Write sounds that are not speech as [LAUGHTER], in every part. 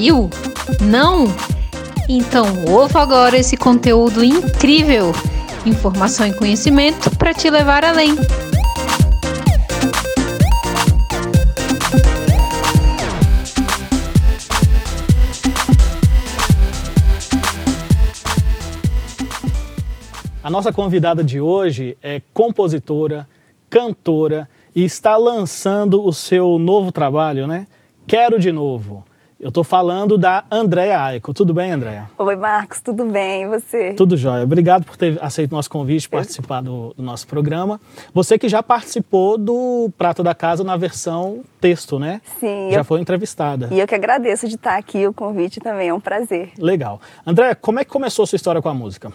Viu? Não? Então ouça agora esse conteúdo incrível. Informação e conhecimento para te levar além. A nossa convidada de hoje é compositora, cantora e está lançando o seu novo trabalho, né? Quero de novo. Eu estou falando da Andréa Aiko. Tudo bem, Andréa? Oi, Marcos, tudo bem? E você? Tudo jóia. Obrigado por ter aceito o nosso convite, participar do, do, nosso programa. Você que já participou do Prato da Casa na versão texto, né? Sim. Já eu... foi entrevistada. E eu que agradeço de estar aqui, o convite também é um prazer. Legal. Andréa, como é que começou a sua história com a música?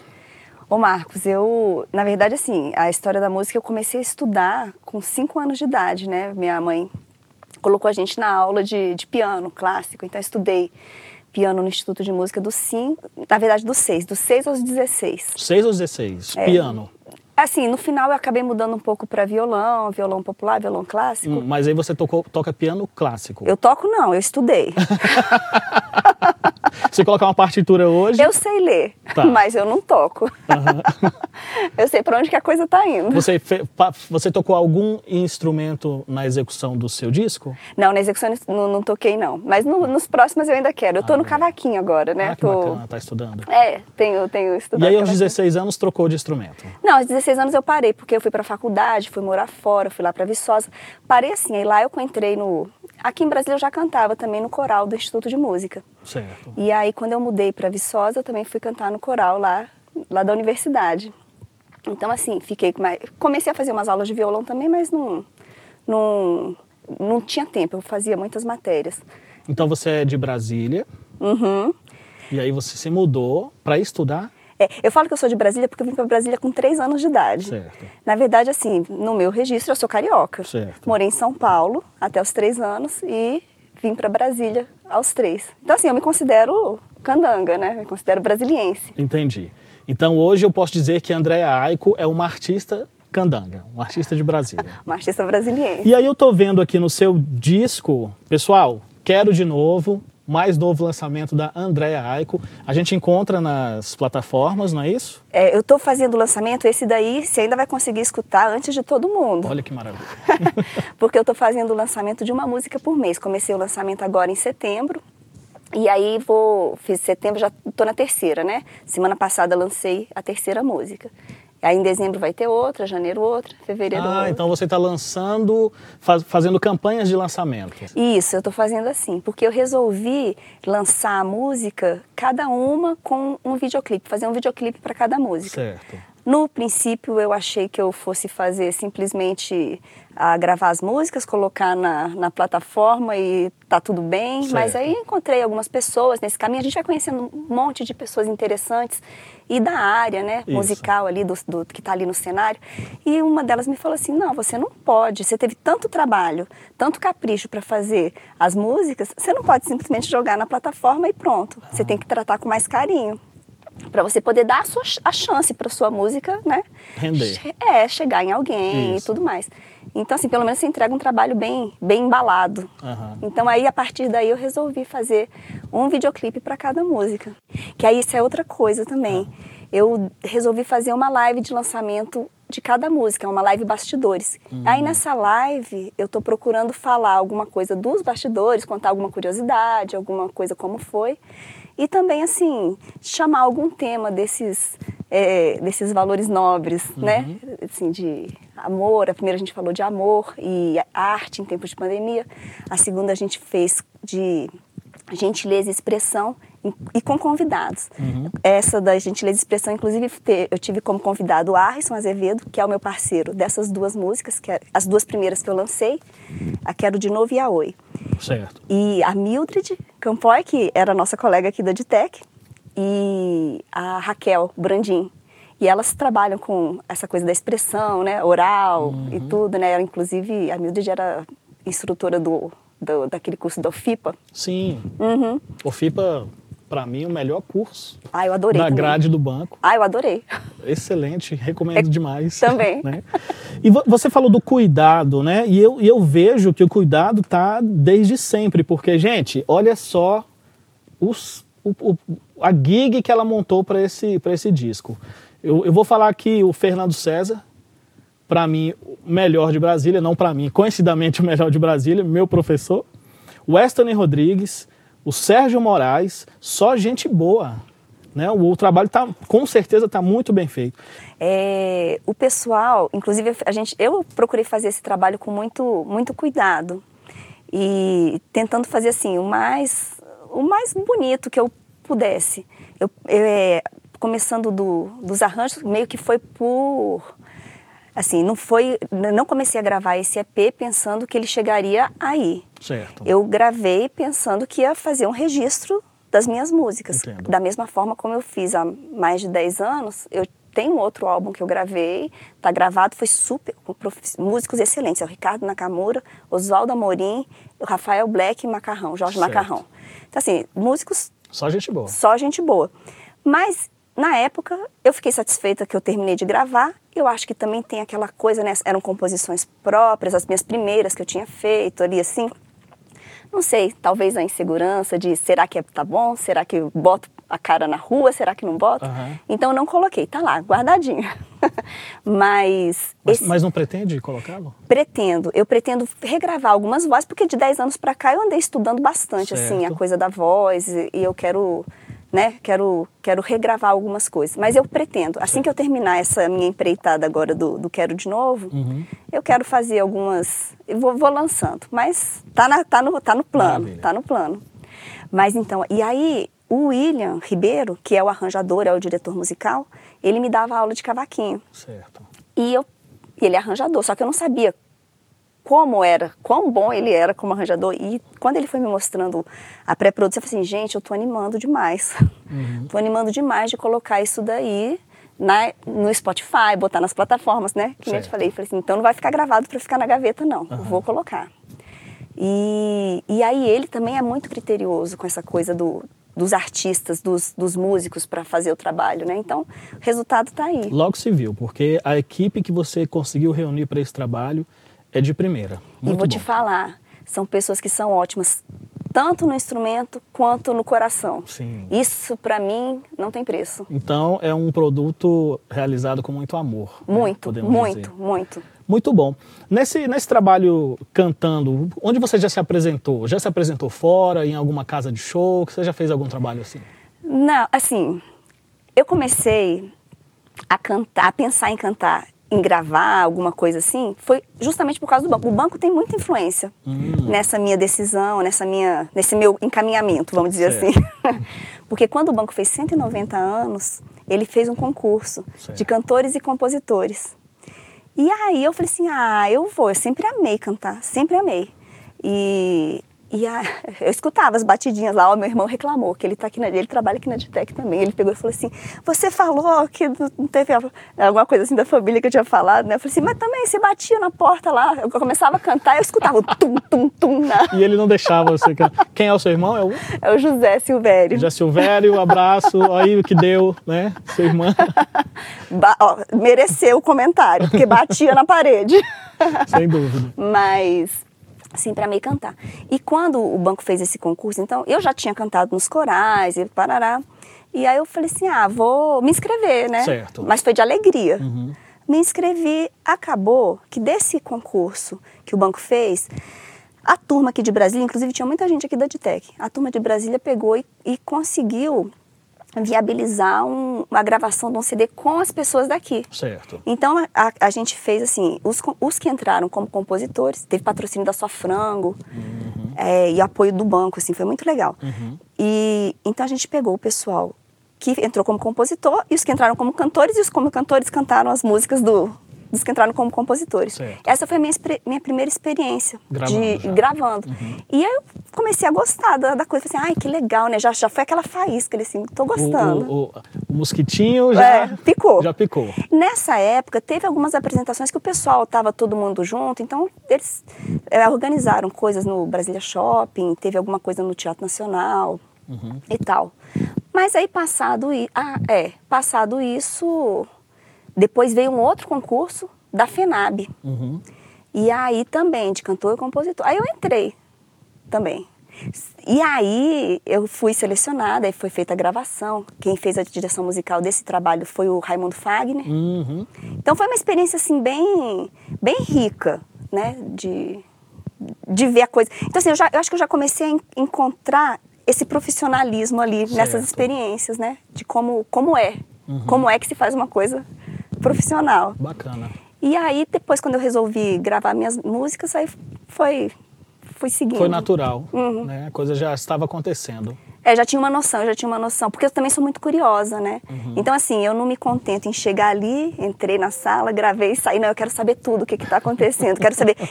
Ô Marcos, eu, na verdade, assim, a história da música eu comecei a estudar com 5 anos de idade, né? Minha mãe colocou a gente na aula de, de piano clássico, então eu estudei piano no Instituto de Música dos 5, na verdade dos 6, dos 6 aos 16. 6 aos 16, é, piano. Assim, no final eu acabei mudando um pouco para violão, violão popular, violão clássico. Hum, mas aí você tocou, toca piano clássico. Eu toco não, eu estudei. [LAUGHS] Se colocar uma partitura hoje. Eu sei ler, tá. mas eu não toco. Uhum. [LAUGHS] eu sei para onde que a coisa está indo. Você, fe, você tocou algum instrumento na execução do seu disco? Não, na execução não, não toquei, não. Mas no, nos próximos eu ainda quero. Eu estou ah, no cavaquinho agora, né? Ah, que Tô... bacana, tá estudando. É, tenho, tenho estudado. E aí, aos 16 anos, trocou de instrumento? Não, aos 16 anos eu parei, porque eu fui para faculdade, fui morar fora, fui lá para Viçosa. Parei assim, aí lá eu entrei no. Aqui em Brasília eu já cantava também no coral do Instituto de Música. Certo. E aí, quando eu mudei para Viçosa, eu também fui cantar no coral lá, lá da universidade. Então, assim, fiquei. Comecei a fazer umas aulas de violão também, mas não, não, não tinha tempo, eu fazia muitas matérias. Então, você é de Brasília. Uhum. E aí você se mudou para estudar? É, eu falo que eu sou de Brasília porque eu vim para Brasília com três anos de idade. Certo. Na verdade, assim, no meu registro eu sou carioca. Certo. Morei em São Paulo até os três anos e vim para Brasília aos três. Então, assim, eu me considero candanga, né? Me considero brasiliense. Entendi. Então, hoje eu posso dizer que Andréa Aiko é uma artista candanga, uma artista de Brasília. [LAUGHS] uma artista brasiliense. E aí eu tô vendo aqui no seu disco, pessoal, quero de novo, mais novo lançamento da Andrea Aiko. A gente encontra nas plataformas, não é isso? É, eu estou fazendo o lançamento, esse daí você ainda vai conseguir escutar antes de todo mundo. Olha que maravilha. [LAUGHS] Porque eu estou fazendo o lançamento de uma música por mês. Comecei o lançamento agora em setembro. E aí vou, fiz setembro, já estou na terceira, né? Semana passada lancei a terceira música. Aí em dezembro vai ter outra, janeiro outra, fevereiro ah, outra. então você está lançando, faz, fazendo campanhas de lançamento. Isso, eu estou fazendo assim, porque eu resolvi lançar a música, cada uma com um videoclipe, fazer um videoclipe para cada música. Certo. No princípio, eu achei que eu fosse fazer simplesmente a ah, gravar as músicas, colocar na, na plataforma e tá tudo bem. Certo. Mas aí encontrei algumas pessoas nesse caminho. A gente vai conhecendo um monte de pessoas interessantes e da área, né, Isso. musical ali, do, do que está ali no cenário. E uma delas me falou assim: não, você não pode. Você teve tanto trabalho, tanto capricho para fazer as músicas, você não pode simplesmente jogar na plataforma e pronto. Você tem que tratar com mais carinho para você poder dar a, sua, a chance para sua música, né? Render. É, chegar em alguém Isso. e tudo mais. Então, assim, pelo menos você entrega um trabalho bem, bem embalado. Uhum. Então, aí, a partir daí, eu resolvi fazer um videoclipe para cada música. Que aí, isso é outra coisa também. Uhum. Eu resolvi fazer uma live de lançamento de cada música, uma live bastidores. Uhum. Aí, nessa live, eu tô procurando falar alguma coisa dos bastidores, contar alguma curiosidade, alguma coisa como foi. E também, assim, chamar algum tema desses, é, desses valores nobres, uhum. né? Assim, de amor. A primeira a gente falou de amor e arte em tempos de pandemia. A segunda a gente fez de gentileza e expressão e com convidados. Uhum. Essa da gentileza e expressão, inclusive, eu tive como convidado o Arison Azevedo, que é o meu parceiro dessas duas músicas, que é, as duas primeiras que eu lancei, a Quero de Novo e a Oi. Certo. E a Mildred Campoy, que era nossa colega aqui da Ditec, e a Raquel Brandim. E elas trabalham com essa coisa da expressão, né, oral uhum. e tudo, né? Ela, inclusive, a Mildred era instrutora do, do daquele curso da OFIPA. Sim. Uhum. OFIPA para mim, o melhor curso Ah, eu adorei. da também. grade do banco. Ah, eu adorei. Excelente, recomendo demais. também. né? E vo- você falou do cuidado, né? E eu, e eu vejo que o cuidado tá desde sempre, porque, gente, olha só os, o, o- a gig que ela montou para esse, pra esse disco. Eu, eu vou falar aqui o Fernando César, para mim, o melhor de Brasília, não para mim, coincidentemente o melhor de Brasília, meu professor. O Weston Rodrigues, o Sérgio Moraes, só gente boa. Né? O, o trabalho tá, com certeza está muito bem feito. É, o pessoal, inclusive a gente, eu procurei fazer esse trabalho com muito, muito cuidado e tentando fazer assim o mais, o mais bonito que eu pudesse. Eu, eu, é, começando do, dos arranjos, meio que foi por assim, não foi, não comecei a gravar esse EP pensando que ele chegaria aí. Certo. Eu gravei pensando que ia fazer um registro das minhas músicas. Entendo. Da mesma forma como eu fiz há mais de 10 anos, eu tenho outro álbum que eu gravei, tá gravado, foi super, com músicos excelentes, é o Ricardo Nakamura, Oswaldo Amorim, o Rafael Black e Macarrão, Jorge Certo. Macarrão. Então assim, músicos Só gente boa. só gente boa. Mas na época eu fiquei satisfeita que eu terminei de gravar. Eu acho que também tem aquela coisa, né? Eram composições próprias, as minhas primeiras que eu tinha feito ali assim. Não sei, talvez a insegurança de será que é- tá bom? Será que eu boto a cara na rua? Será que não boto? Aham. Então não coloquei, tá lá, guardadinho. [LAUGHS] Mas, Mas, esse- mas não pretende colocá-lo? pretendo, eu pretendo regravar algumas vozes, porque de 10 anos pra cá eu andei estudando bastante, assim, a Certo. coisa da voz, e eu quero, né, quero, quero regravar algumas coisas. Mas eu pretendo, assim que eu terminar essa minha empreitada agora do, do Quero de Novo, Uhum. eu quero fazer algumas, eu vou, vou lançando, mas tá, na, tá, no, tá no plano, Maravilha. tá no plano. Mas então, e aí o William Ribeiro, que é o arranjador, é o diretor musical, ele me dava aula de cavaquinho. Certo. E eu, ele é arranjador, só que eu não sabia como era, quão bom ele era como arranjador. E quando ele foi me mostrando a pré-produção, eu falei assim, gente, eu tô animando demais. Uhum. [LAUGHS] Tô animando demais de colocar isso daí na, no Spotify, botar nas plataformas, né? Que nem eu te Certo. falei. Eu falei assim, então não vai ficar gravado para ficar na gaveta, não. Eu vou colocar. E, e aí ele também é muito criterioso com essa coisa do, dos artistas, dos, dos músicos para fazer o trabalho, né? Então, o resultado tá aí. Logo se viu, porque a equipe que você conseguiu reunir para esse trabalho é de primeira. E Muito vou bom. te falar, são pessoas que são ótimas, tanto no instrumento quanto no coração. Sim. Isso, pra mim, não tem preço. Então é um produto realizado com muito amor. né, Muito, podemos muito, dizer. muito. Muito bom. Nesse, nesse trabalho cantando, onde você já se apresentou? Já se apresentou fora, em alguma casa de show? Você já fez algum trabalho assim? Não, assim, eu comecei a cantar, a pensar em cantar, em gravar alguma coisa assim, foi justamente por causa do banco. O banco tem muita influência Hum. nessa minha decisão, nessa minha, nesse meu encaminhamento, vamos dizer Certo. assim. [LAUGHS] Porque quando o banco fez 190 anos, ele fez um concurso Certo. de cantores e compositores. E aí eu falei assim, ah, eu vou, eu sempre amei cantar, sempre amei. E, e a- eu escutava as batidinhas lá, o meu irmão reclamou, que ele tá aqui na, ele trabalha aqui na Ditec também. Ele pegou e falou assim: Você falou que não teve alguma coisa assim da família que eu tinha falado, né? Eu falei assim, mas também você batia na porta lá. Eu começava a cantar eu escutava o tum, tum, tum. Na... E ele não deixava você cantar. Quem é o seu irmão? É o [LAUGHS] É o José Silvério. José Silvério, abraço. Aí o que deu, né? Sua irmã. [LAUGHS] Ba- ó, mereceu o comentário, porque batia na parede. Sem dúvida. [LAUGHS] mas sempre amei cantar. E quando o banco fez esse concurso, então eu já tinha cantado nos corais e parará. E aí eu falei assim: ah, vou me inscrever, né? Certo. Mas foi de alegria. Uhum. Me inscrevi, acabou que desse concurso que o banco fez, a turma aqui de Brasília, inclusive tinha muita gente aqui da Ditec, a turma de Brasília pegou e, e conseguiu viabilizar um- uma gravação de um CD com as pessoas daqui. Certo. Então a, a- gente fez assim, os, os que entraram como compositores, teve patrocínio da Só Frango é, e apoio do banco, assim, foi muito legal. Uhum. E então a gente pegou o pessoal que entrou como compositor e os que entraram como cantores e os como cantores cantaram as músicas do, dos que entraram como compositores. Certo. Essa foi a minha, minha primeira experiência Gravando de já. Uhum. gravando. E aí eu comecei a gostar da, da coisa, falei assim, ai, que legal, né? Já, já foi aquela faísca, assim, tô gostando. o, o- o mosquitinho já É, picou. Já picou. Nessa época, teve algumas apresentações que o pessoal estava todo mundo junto, então eles é, organizaram coisas no Brasília Shopping, teve alguma coisa no Teatro Nacional. uhum. e tal. Mas aí passado, ah, é, passado isso, depois veio um outro concurso da FENAB. Uhum. E aí também, de cantor e compositor. Aí eu entrei também. E aí eu fui selecionada, aí foi feita a gravação. Quem fez a direção musical desse trabalho foi o Raimundo Fagner. Uhum. Então foi uma experiência assim bem, bem rica, né? De, de ver a coisa. Então assim, eu, já, eu acho que eu já comecei a encontrar esse profissionalismo ali certo. nessas experiências, né? De como, como é. Uhum. Como é que se faz uma coisa profissional. Bacana. E aí, depois, quando eu resolvi gravar minhas músicas, aí foi fui seguindo. Foi natural, uhum. né? A coisa já estava acontecendo. É, já tinha uma noção, já tinha uma noção, porque eu também sou muito curiosa, né? Uhum. Então, assim, eu não me contento em chegar ali, entrei na sala, gravei e saí. Não, eu quero saber tudo o que está acontecendo. quero saber [LAUGHS]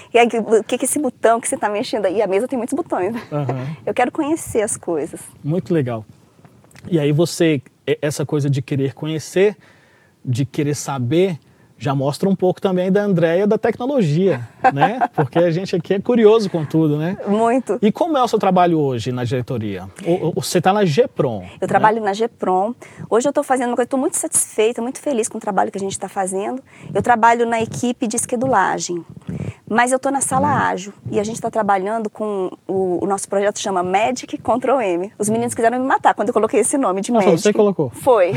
o que, que esse botão que você está mexendo aí. A mesa tem muitos botões. Uhum. Eu quero conhecer as coisas. Muito legal. E aí você, essa coisa de querer conhecer, de querer saber, já mostra um pouco também da Andréia da tecnologia, né? Porque a gente aqui é curioso com tudo, né? Muito. E como é o seu trabalho hoje na diretoria? Você está na GEPROM. Eu né? trabalho na GEPROM. Hoje eu estou fazendo uma coisa, estou muito satisfeita, muito feliz com o trabalho que a gente está fazendo. Eu trabalho na equipe de esquedulagem. Mas eu estou na sala ágil e a gente está trabalhando com o, o, nosso projeto chama Magic Control M. Os meninos quiseram me matar quando eu coloquei esse nome de ah, Magic. Você colocou? Foi.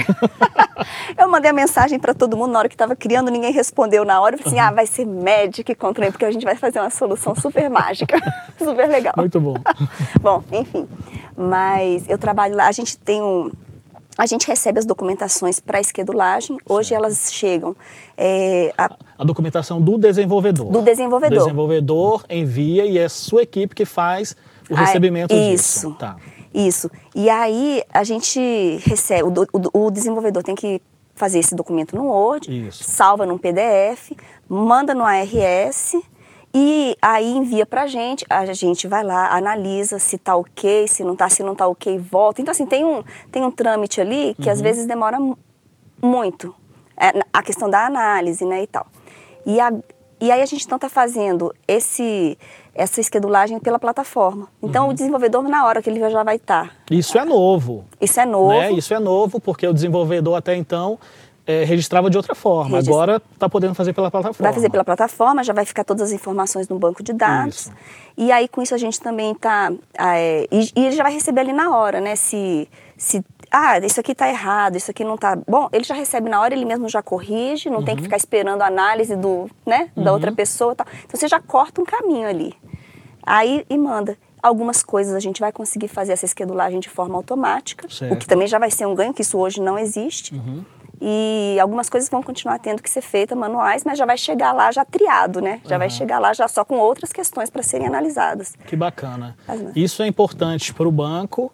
[LAUGHS] eu mandei a mensagem para todo mundo na hora que estava criando, ninguém respondeu na hora. Eu falei assim, uhum. ah, vai ser Magic Control M, porque a gente vai fazer uma solução super mágica, [LAUGHS] super legal. Muito bom. [LAUGHS] bom, enfim. Mas eu trabalho lá, a gente tem um a gente recebe as documentações para esquedulagem. Hoje certo. elas chegam. É, a, a, documentação do desenvolvedor. Do desenvolvedor. O desenvolvedor envia e é a sua equipe que faz o ah, recebimento ah, isso, disso. Tá. Isso. E aí a gente recebe, o, o, o desenvolvedor tem que fazer esse documento no Word, isso. salva num PDF, manda no ARS e aí envia pra gente, a gente vai lá, analisa se tá ok, se não tá, se não tá ok, volta. Então, assim, tem um, tem um trâmite ali que uhum. às vezes demora muito. É, a questão da análise, né, e tal. E, a, e aí a gente então tá fazendo esse, essa esquedulagem pela plataforma. Então uhum. o desenvolvedor, na hora que ele já vai estar. Tá, Isso é novo. Isso é novo. Né? Isso é novo, porque o desenvolvedor até então é, registrava de outra forma. Agora está podendo fazer pela plataforma. Vai fazer pela plataforma, já vai ficar todas as informações no banco de dados. Isso. E aí com isso a gente também está. É, e, e, ele já vai receber ali na hora, né? Se, se ah, isso aqui está errado, isso aqui não está. Bom, ele já recebe na hora, ele mesmo já corrige, não uhum. tem que uhum. ficar esperando a análise do, né, da uhum. outra pessoa. Tal. Então você já corta um caminho ali. Aí e manda. Algumas coisas a gente vai conseguir fazer essa esquedulagem de forma automática, certo. o que também já vai ser um ganho, que isso hoje não existe. Uhum. E algumas coisas vão continuar tendo que ser feitas manuais, mas já vai chegar lá já triado, né? Já uhum. vai chegar lá já só com outras questões para serem analisadas. Que bacana. Isso é importante para o banco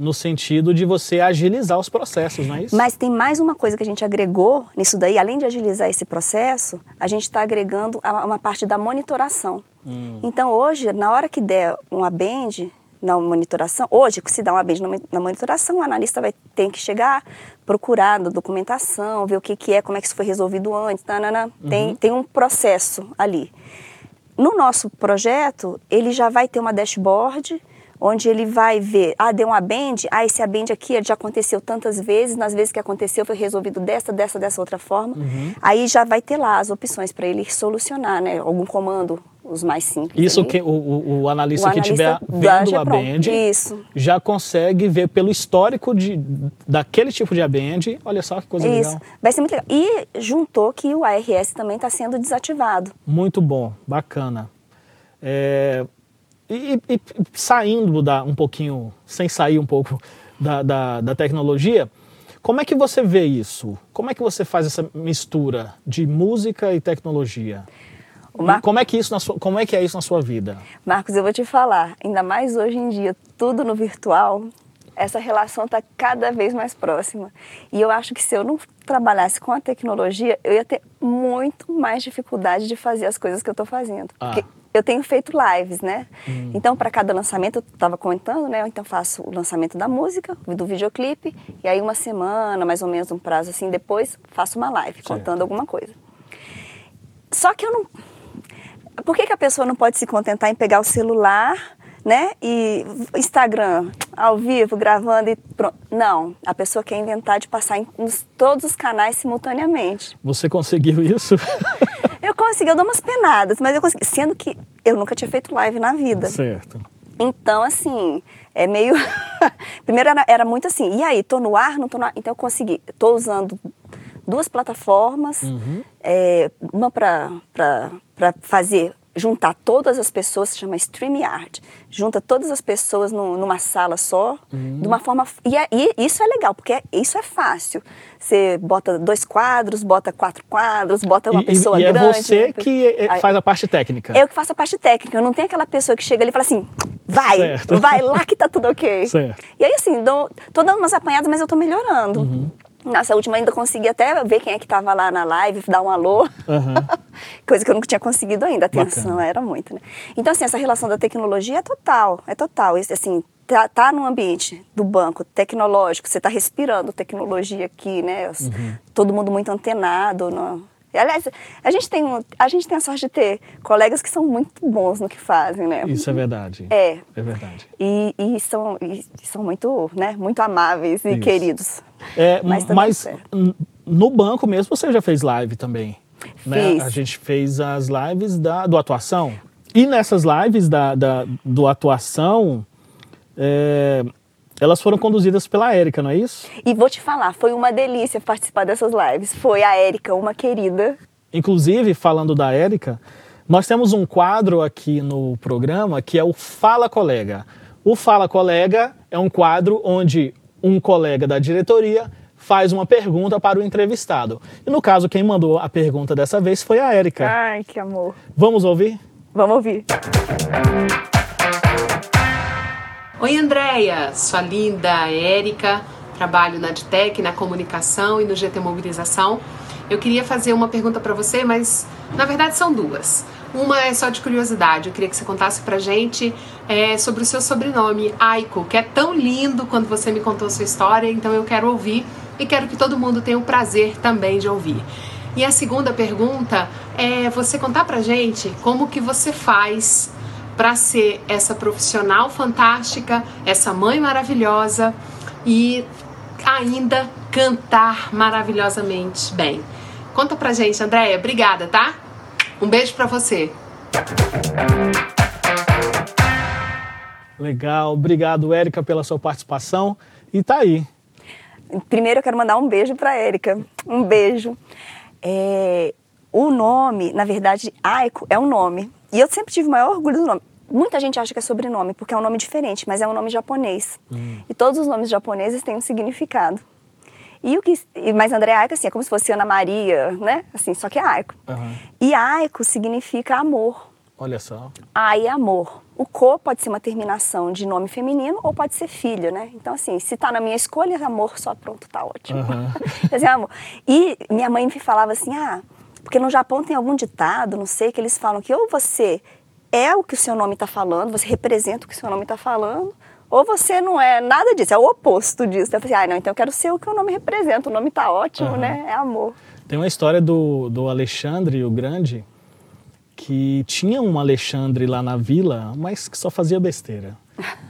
no sentido de você agilizar os processos, não é isso? Mas tem mais uma coisa que a gente agregou nisso daí, além de agilizar esse processo, a gente está agregando uma parte da monitoração. Hum. Então hoje, na hora que der uma bend, na monitoração. Hoje, se dá uma vez na monitoração, o analista vai ter que chegar, procurar na documentação, ver o que, que é, como é que isso foi resolvido antes. Tanana. Uhum. Tem, tem um processo ali. No nosso projeto, ele já vai ter uma dashboard onde ele vai ver, ah, deu uma bend, ah, esse abend aqui já aconteceu tantas vezes, nas vezes que aconteceu foi resolvido dessa, dessa, dessa outra forma. Uhum. Aí já vai ter lá as opções para ele solucionar, né? Algum comando os mais simples. Isso que o, o, o, analista, o que estiver vendo a band Isso. já consegue ver pelo histórico de, daquele tipo de abend. Olha só que coisa Isso. legal. Vai ser muito legal. E juntou que o ARS também está sendo desativado. Muito bom, bacana. É, e, e, saindo da, um pouquinho, sem sair um pouco da, da, da tecnologia, como é que você vê isso? Como é que você faz essa mistura de música e tecnologia? Mar... Como é que isso na sua, como é que é isso na sua vida? Marcos, eu vou te falar, ainda mais hoje em dia, tudo no virtual, essa relação está cada vez mais próxima. E eu acho que se eu não trabalhasse com a tecnologia, eu ia ter muito mais dificuldade de fazer as coisas que eu estou fazendo. Ah. Porque eu tenho feito lives, né? Hum. Então, para cada lançamento, eu estava comentando, né? Eu então faço o lançamento da música, do videoclipe, e aí uma semana, mais ou menos um prazo assim, depois faço uma live certo. contando alguma coisa. Só que eu não por que, que a pessoa não pode se contentar em pegar o celular, né? E Instagram, ao vivo, gravando e pronto. Não, a pessoa quer inventar de passar em nos, todos os canais simultaneamente. Você conseguiu isso? [LAUGHS] eu consegui, eu dou umas penadas, mas eu consegui. Sendo que eu nunca tinha feito live na vida. Certo. Então, assim, é meio. [LAUGHS] Primeiro era, era, muito assim, e aí, tô no ar, não tô no ar? Então eu consegui. Tô usando duas plataformas, uhum. é, uma para fazer juntar todas as pessoas, se chama StreamYard, junta todas as pessoas no, numa sala só, uhum. de uma forma... E, é, e, isso é legal, porque é, isso é fácil. Você bota dois quadros, bota quatro quadros, bota uma e, pessoa e grande. é você né? que é, faz a parte técnica. Eu que faço a parte técnica, eu não tenho aquela pessoa que chega ali e fala assim, vai, certo. vai lá que tá tudo ok. Certo. E aí assim, dou, tô dando umas apanhadas, mas eu tô melhorando. Uhum. Nossa, a última ainda consegui até ver quem é que estava lá na live, dar um alô. Uhum. [LAUGHS] Coisa que eu nunca tinha conseguido ainda. A atenção Bacana. era muito, né? Então, assim, essa relação da tecnologia é total, é total. Assim, tá, tá num ambiente do banco tecnológico, você está respirando tecnologia aqui, né? Uhum. Todo mundo muito antenado. No, Aliás, a gente, tem, a gente tem a sorte de ter colegas que são muito bons no que fazem, né? Isso é verdade. É. É verdade. E, e são, e são muito, né, muito amáveis e Isso. queridos. É, [LAUGHS] mas, tá mas no banco mesmo você já fez live também. Né? A gente fez as lives da, do atuação. E nessas lives da, da do atuação, é, elas foram conduzidas pela Érica, não é isso? E vou te falar, foi uma delícia participar dessas lives. Foi a Érica, uma querida. Inclusive, falando da Érica, nós temos um quadro aqui no programa que é o Fala Colega. O Fala Colega é um quadro onde um colega da diretoria faz uma pergunta para o entrevistado. E no caso, quem mandou a pergunta dessa vez foi a Érica. Ai, que amor. Vamos ouvir? Vamos ouvir. Oi, Andréia, sua linda Érica, trabalho na DTEC, na comunicação e no GT Mobilização. Eu queria fazer uma pergunta para você, mas na verdade são duas. Uma é só de curiosidade, eu queria que você contasse pra gente é, sobre o seu sobrenome, Aiko, que é tão lindo quando você me contou a sua história, então eu quero ouvir e quero que todo mundo tenha o prazer também de ouvir. E a segunda pergunta é você contar pra gente como que você faz para ser essa profissional fantástica, essa mãe maravilhosa e ainda cantar maravilhosamente bem. Conta pra gente, Andréia. Obrigada, tá? Um beijo para você. Legal, obrigado, Érica, pela sua participação. E tá aí. Primeiro eu quero mandar um beijo para Érica. Um beijo. É, o nome, na verdade, Aiko é um nome. E eu sempre tive o maior orgulho do nome. Muita gente acha que é sobrenome, porque é um nome diferente, mas é um nome japonês. Hum. E todos os nomes japoneses têm um significado. E o que, mas André Aiko, assim, é como se fosse Ana Maria, né? Assim, só que é Aiko. Uhum. E Aiko significa amor. Olha só. Ai é amor. O Ko pode ser uma terminação de nome feminino ou pode ser filho, né? Então, assim, se tá na minha escolha, amor só pronto, tá ótimo. Uhum. [LAUGHS] dizer, amor. E minha mãe me falava assim, ah, porque no Japão tem algum ditado, não sei, que eles falam que ou você é o que o seu nome está falando, você representa o que o seu nome está falando, ou você não é nada disso, é o oposto disso. Eu falei, ah, não, então eu quero ser o que o nome representa, o nome está ótimo, uhum. né? É amor. Tem uma história do, do Alexandre o Grande, que tinha um Alexandre lá na vila, mas que só fazia besteira.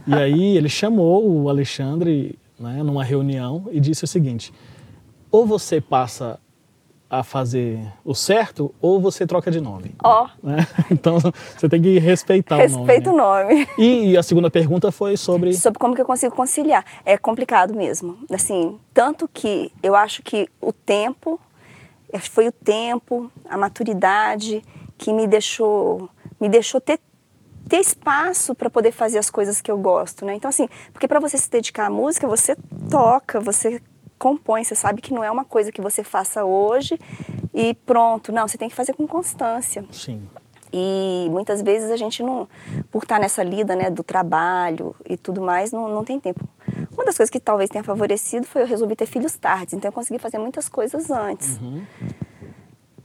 E aí ele chamou o Alexandre né, numa reunião e disse o seguinte: ou você passa a fazer o certo ou você troca de nome. Ó. Oh. Né? [LAUGHS] Então você tem que respeitar Respeita o nome. Respeita o nome. E, e, a segunda pergunta foi sobre. Sobre como que eu consigo conciliar. É complicado mesmo. Assim, tanto que eu acho que o tempo, foi o tempo, a maturidade que me deixou, me deixou ter ter espaço para poder fazer as coisas que eu gosto, né? Então assim, porque para você se dedicar à música, você toca, você compõe, você sabe que não é uma coisa que você faça hoje e pronto. Não, você tem que fazer com constância. Sim. E muitas vezes a gente não, por estar nessa lida né, do trabalho e tudo mais, não, não tem tempo. Uma das coisas que talvez tenha favorecido foi eu resolvi ter filhos tarde, então eu consegui fazer muitas coisas antes. Uhum.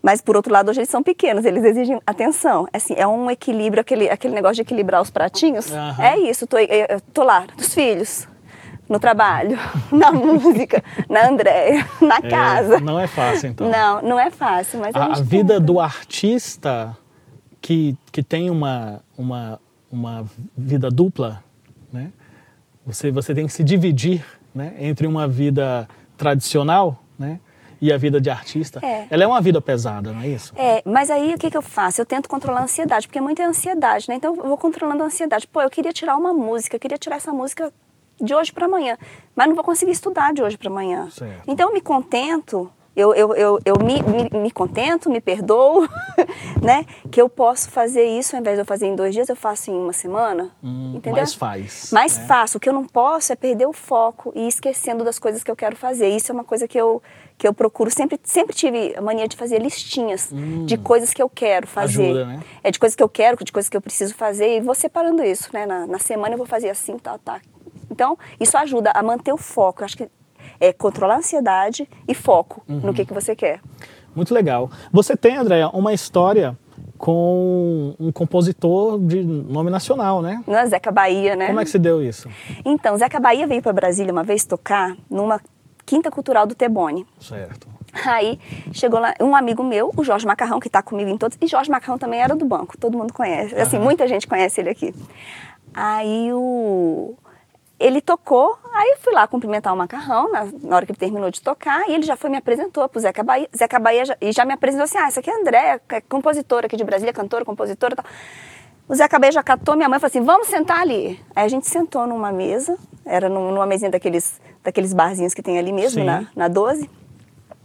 Mas por outro lado, hoje eles são pequenos, eles exigem atenção. Assim, é um equilíbrio, aquele, aquele negócio de equilibrar os pratinhos. Uhum. É isso, tô, eu, tô lá, dos filhos no trabalho, [LAUGHS] na música, na Andréia, [LAUGHS] na é, casa. Não é fácil, então. Não, não é fácil, mas a, a, a vida do artista que, que tem uma, uma, uma vida dupla, né? Você, você tem que se dividir né, entre uma vida tradicional né, e a vida de artista. É. Ela é uma vida pesada, não é isso? É, mas aí o que, que eu faço? Eu tento controlar a ansiedade, porque muita é ansiedade, né? Então eu vou controlando a ansiedade. Pô, eu queria tirar uma música, eu queria tirar essa música de hoje para amanhã, mas não vou conseguir estudar de hoje para amanhã. Certo. Então eu me contento, eu, eu, eu, eu me, me, me contento, me perdoo, [LAUGHS] né? Que eu posso fazer isso, ao invés de eu fazer em dois dias, eu faço em uma semana. Hum, entendeu? mais faz, Mais né? faço. O que eu não posso é perder o foco e ir esquecendo das coisas que eu quero fazer. Isso é uma coisa que eu, que eu procuro. Sempre, sempre tive a mania de fazer listinhas de coisas que eu quero fazer. Hum. Ajuda, né? É de coisas que eu quero, de coisas que eu preciso fazer. E vou separando isso, né? Na, na semana eu vou fazer assim, tá, tá. Então, isso ajuda a manter o foco. Eu acho que é controlar a ansiedade e foco Uhum. no que, que você quer. Muito legal. Você tem, Andréa, uma história com um compositor de nome nacional, né? Não é Zeca Bahia, né? Como é que se deu isso? Então, Zeca Bahia veio para Brasília uma vez tocar numa quinta cultural do Tebone. Certo. Aí chegou lá um amigo meu, o Jorge Macarrão, que está comigo em todos. E Jorge Macarrão também era do banco, todo mundo conhece. Assim, muita gente conhece ele aqui. Aí o. Ele tocou, aí eu fui lá cumprimentar o Macarrão na, na hora que ele terminou de tocar, e ele já foi me apresentou pro Zeca Bahia. Zeca Bahia já, e já me apresentou assim: ah, essa aqui é a Andréa, é compositora aqui de Brasília, cantora, compositora e tal. O Zeca Bahia já catou minha mãe e falou assim: vamos sentar ali. Aí a gente sentou numa mesa, era num- numa mesinha daqueles, daqueles barzinhos que tem ali mesmo, Sim. na, na 12.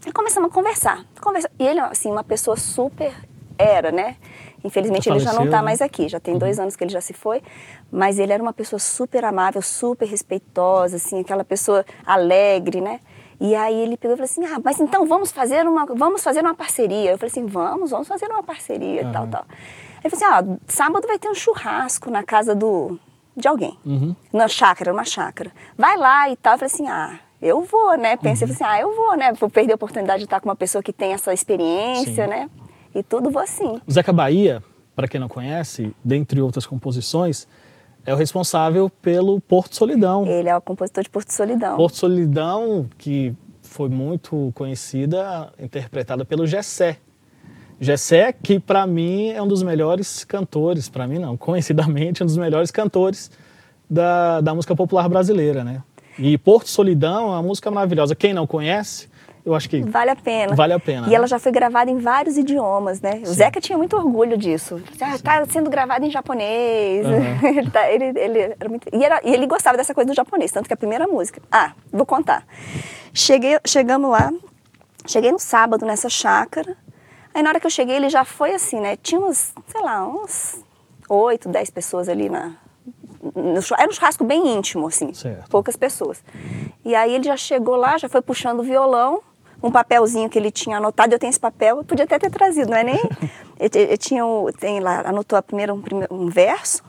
E começamos a conversar. conversar. E ele, assim, uma pessoa super. Era, né? Infelizmente ele já não está né? mais aqui, já tem dois anos que ele já se foi. Mas ele era uma pessoa super amável, super respeitosa, assim, aquela pessoa alegre, né? E aí ele pegou e falou assim: ah, mas então vamos fazer uma, vamos fazer uma parceria. Eu falei assim: vamos, vamos fazer uma parceria, tal, tal. Ele falou assim: ah, sábado vai ter um churrasco na casa do, de alguém, na chácara, uma chácara. Vai lá e tal. Eu falei assim: ah, eu vou, né? Pensei falei assim: ah, eu vou, né? Vou perder a oportunidade de estar com uma pessoa que tem essa experiência, Sim. né? E tudo vou assim. O Zeca Bahia, para quem não conhece, dentre outras composições, é o responsável pelo Porto Solidão. Ele é o compositor de Porto Solidão. Porto Solidão, que foi muito conhecida, interpretada pelo Gessé. Gessé, que para mim é um dos melhores cantores, para mim não, conhecidamente um dos melhores cantores da, da música popular brasileira, né? E Porto Solidão é uma música maravilhosa. Quem não conhece, eu acho que Vale a pena. Vale a pena, E né? ela já foi gravada em vários idiomas, né? O Zeca tinha muito orgulho disso. Ah, tá sendo gravada em japonês. Uhum. [LAUGHS] ele, tá- ele- ele era muito... e, era- e ele gostava dessa coisa do japonês, tanto que a primeira música. Ah, vou contar. Cheguei, chegamos lá, cheguei no sábado nessa chácara. Aí na hora que eu cheguei, ele já foi assim, né? Tinha uns, sei lá, uns oito, dez pessoas ali na. era um churrasco bem íntimo, assim, Certo. poucas pessoas. E aí ele já chegou lá, já foi puxando o violão, um papelzinho que ele tinha anotado, eu tenho esse papel, eu podia até ter trazido, não é nem. [LAUGHS] ele, ele tinha o, tem lá, anotou a primeira, um, um verso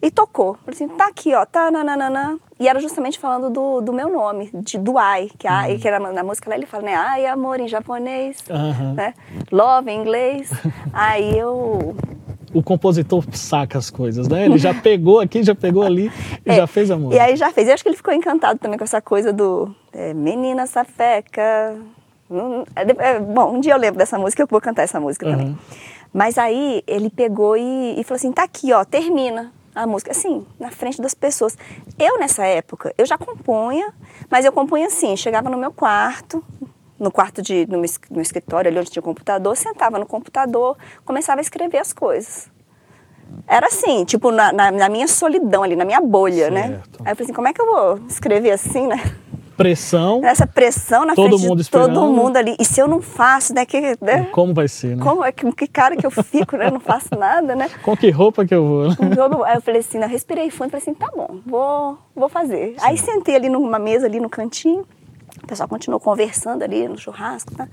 e tocou. Falei assim, tá aqui, ó, tá, nananana. E era justamente falando do, do meu nome, de, do ai, que, ai, que era na música lá ele fala, né, ai, amor em japonês, Aham. né, love em inglês. [LAUGHS] aí eu o compositor saca as coisas, né? Ele já [LAUGHS] pegou aqui, já pegou ali e É, já fez a música. E aí já fez. Eu acho que ele ficou encantado também com essa coisa do é, menina safeca. É, bom, um dia eu lembro dessa música, eu vou cantar essa música também. Uhum. Mas aí ele pegou e, e falou assim: tá aqui, ó, termina a música, assim, na frente das pessoas. Eu, nessa época, eu já compunha, mas eu compunha assim: chegava no meu quarto, no quarto de, no meu, escritório, ali onde tinha o computador, sentava no computador, começava a escrever as coisas. Era assim, tipo, na, na- na minha solidão ali, na minha bolha, né? Certo. Aí eu falei assim, como é que eu vou escrever assim, né? Pressão, Essa pressão na Todo frente mundo de todo mundo ali. E se eu não faço, né? Que, né? como vai ser, né? Como é que, que cara que eu fico, né? Não faço nada, né? Com que roupa que eu vou? né? Aí eu falei assim, eu respirei fundo, falei assim, tá bom, vou, vou fazer. Aí sentei ali numa mesa, ali no cantinho, o pessoal continuou conversando ali no churrasco, tá?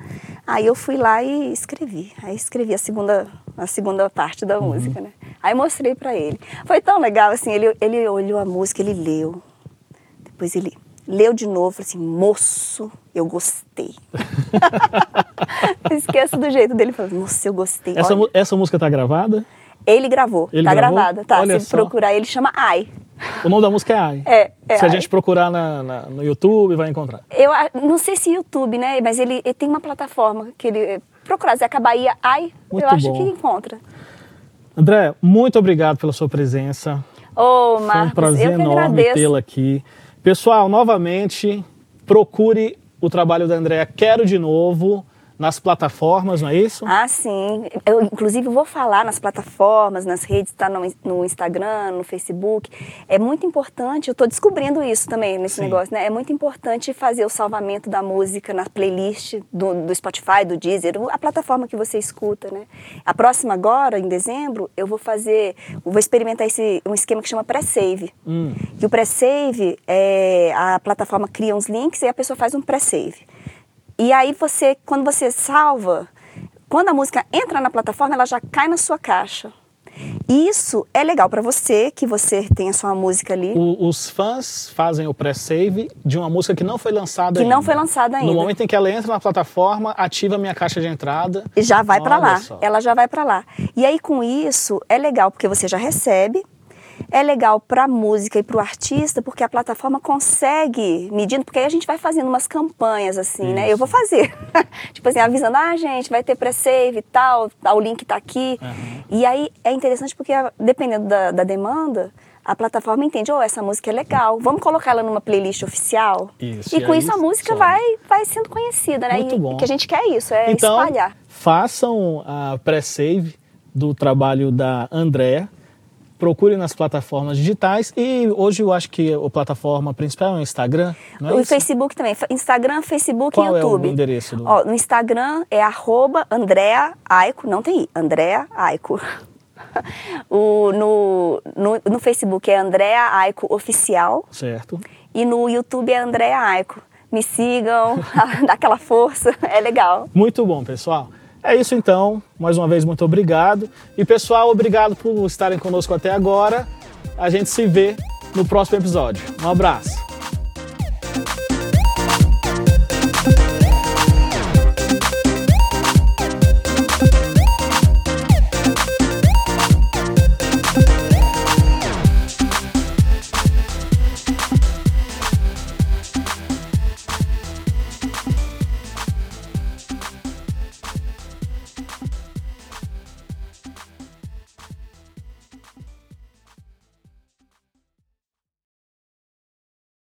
Aí eu fui lá e escrevi. Aí escrevi a segunda, a segunda parte da música, né? Aí mostrei pra ele. Foi tão legal, assim, ele, ele olhou a música, ele leu. Depois ele leu de novo, falou assim, moço, eu gostei. [LAUGHS] Esqueço do jeito dele, falou, moço, eu gostei. Essa, essa música tá gravada? ele gravou, Ele tá gravou? gravada, tá? Olha Se só. procurar, ele chama Ai. O nome da música é Ai. É, é Se a Ai. gente procurar na- na- no YouTube, vai encontrar. Eu não sei se YouTube, né? Mas ele, ele tem uma plataforma que ele. Procurar Zeca Bahia Ai, Muito eu acho bom. que encontra. André, muito obrigado pela sua presença. Ô, oh, Marcos, Foi um prazer enorme tê-la aqui. Pessoal, novamente, procure o trabalho da Andréa Quero de Novo nas plataformas, não é isso? Ah, sim. Eu, inclusive, vou falar nas plataformas, nas redes, tá no, no Instagram, no Facebook. É muito importante, eu estou descobrindo isso também nesse sim. negócio, né? É muito importante fazer o salvamento da música na playlist do, do Spotify, do Deezer, a plataforma que você escuta, né? A próxima agora, em dezembro, eu vou fazer, eu vou experimentar esse, um esquema que chama pré-save. Hum. E o pré-save, é, a plataforma cria uns links e a pessoa faz um pré-save. E aí você, quando você salva, quando a música entra na plataforma, ela já cai na sua caixa. Isso é legal para você, que você tem a sua música ali. O, os fãs fazem o pré-save de uma música que não foi lançada que ainda. não foi lançada ainda. No momento em que ela entra na plataforma, ativa a minha caixa de entrada. E já vai para lá. Só. Ela já vai para lá. E aí com isso é legal porque você já recebe, é legal para a música e para o artista, porque a plataforma consegue medindo, porque aí a gente vai fazendo umas campanhas assim, Isso. né? Eu vou fazer. [LAUGHS] tipo assim, avisando, ah, gente, vai ter pré-save e tal, o link está aqui. Uhum. E aí é interessante porque, dependendo da, da demanda, a plataforma entende, oh, essa música é legal, vamos colocar ela numa playlist oficial. Isso, e, e com isso a música vai, vai sendo conhecida, né? Muito e bom. que a gente quer isso, é então, espalhar. Façam a pré-save do trabalho da Andréa procure nas plataformas digitais e hoje eu acho que a plataforma principal é o Instagram, não é O isso? Facebook também, Instagram, Facebook Qual e YouTube. é o endereço? Do... Ó, no Instagram é arroba Andrea Aico, não tem I, Andrea Aico. [LAUGHS] o, no, no, no, Facebook é Andrea Aico Oficial. Certo. E no YouTube é Andrea Aico. Me sigam, [LAUGHS] dá aquela força, [LAUGHS] é legal. Muito bom, pessoal. É isso então. Mais uma vez, muito obrigado. E pessoal, obrigado por estarem conosco até agora. A gente se vê no próximo episódio. Um abraço.